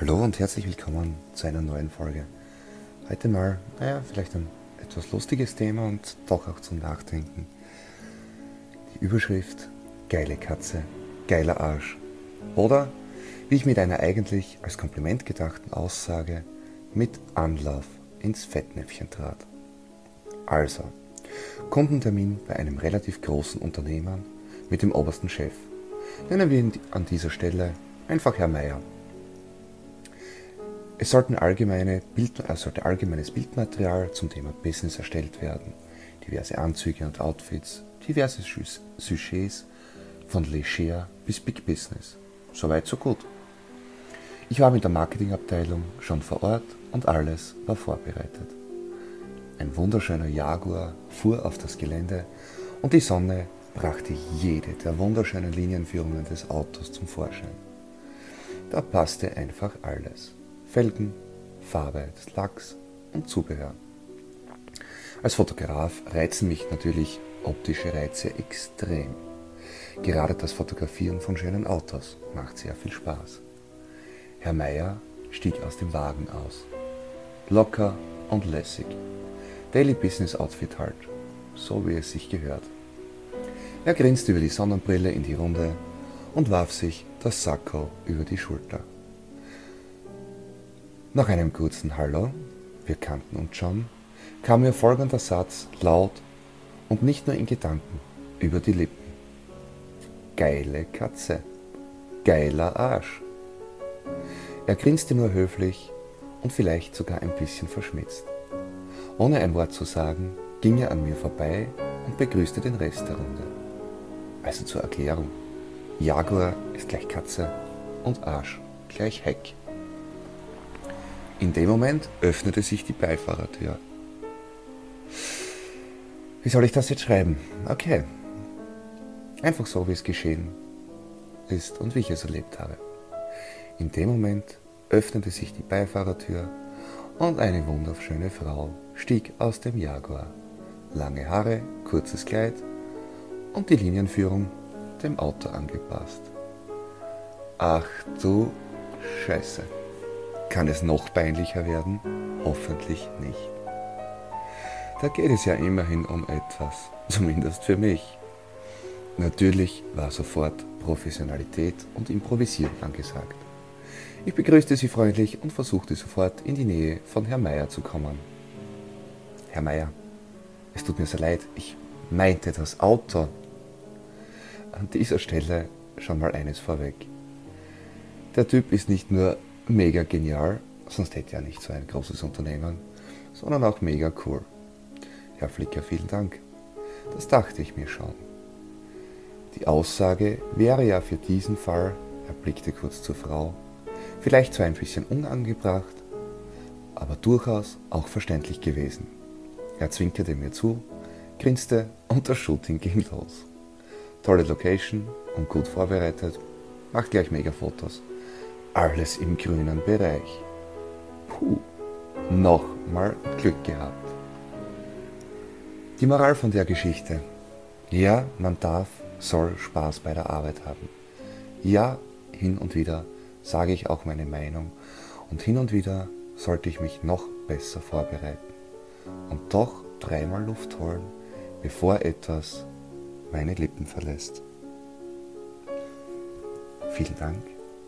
Hallo und herzlich willkommen zu einer neuen Folge. Heute mal, naja, vielleicht ein etwas lustiges Thema und doch auch zum Nachdenken. Die Überschrift Geile Katze, geiler Arsch. Oder, wie ich mit einer eigentlich als Kompliment gedachten Aussage mit Anlauf ins Fettnäpfchen trat. Also, Kundentermin bei einem relativ großen Unternehmer mit dem obersten Chef. Nennen wir ihn an dieser Stelle einfach Herr Meier. Es sollten allgemeine Bild, also sollte allgemeines Bildmaterial zum Thema Business erstellt werden. Diverse Anzüge und Outfits, diverse Sujets von leger bis Big Business. Soweit so gut. Ich war mit der Marketingabteilung schon vor Ort und alles war vorbereitet. Ein wunderschöner Jaguar fuhr auf das Gelände und die Sonne brachte jede der wunderschönen Linienführungen des Autos zum Vorschein. Da passte einfach alles. Felgen, Farbe des Lacks und Zubehör. Als Fotograf reizen mich natürlich optische Reize extrem. Gerade das Fotografieren von schönen Autos macht sehr viel Spaß. Herr Meier stieg aus dem Wagen aus. Locker und lässig. Daily Business Outfit halt, so wie es sich gehört. Er grinste über die Sonnenbrille in die Runde und warf sich das Sakko über die Schulter. Nach einem kurzen Hallo, wir kannten uns schon, kam mir folgender Satz laut und nicht nur in Gedanken über die Lippen. Geile Katze, geiler Arsch. Er grinste nur höflich und vielleicht sogar ein bisschen verschmitzt. Ohne ein Wort zu sagen, ging er an mir vorbei und begrüßte den Rest der Runde. Also zur Erklärung. Jaguar ist gleich Katze und Arsch gleich Heck. In dem Moment öffnete sich die Beifahrertür. Wie soll ich das jetzt schreiben? Okay. Einfach so, wie es geschehen ist und wie ich es erlebt habe. In dem Moment öffnete sich die Beifahrertür und eine wunderschöne Frau stieg aus dem Jaguar. Lange Haare, kurzes Kleid und die Linienführung dem Auto angepasst. Ach du Scheiße. Kann es noch peinlicher werden? Hoffentlich nicht. Da geht es ja immerhin um etwas, zumindest für mich. Natürlich war sofort Professionalität und Improvisieren angesagt. Ich begrüßte sie freundlich und versuchte sofort in die Nähe von Herrn Meier zu kommen. Herr Meier, es tut mir sehr leid, ich meinte das Auto. An dieser Stelle schon mal eines vorweg. Der Typ ist nicht nur mega genial, sonst hätte er nicht so ein großes Unternehmen, sondern auch mega cool. Herr Flicker, vielen Dank. Das dachte ich mir schon. Die Aussage wäre ja für diesen Fall, er blickte kurz zur Frau, vielleicht zwar ein bisschen unangebracht, aber durchaus auch verständlich gewesen. Er zwinkerte mir zu, grinste und das Shooting ging los. Tolle Location und gut vorbereitet, macht gleich mega Fotos. Alles im grünen Bereich. Puh, nochmal Glück gehabt. Die Moral von der Geschichte. Ja, man darf, soll Spaß bei der Arbeit haben. Ja, hin und wieder sage ich auch meine Meinung und hin und wieder sollte ich mich noch besser vorbereiten und doch dreimal Luft holen, bevor etwas meine Lippen verlässt. Vielen Dank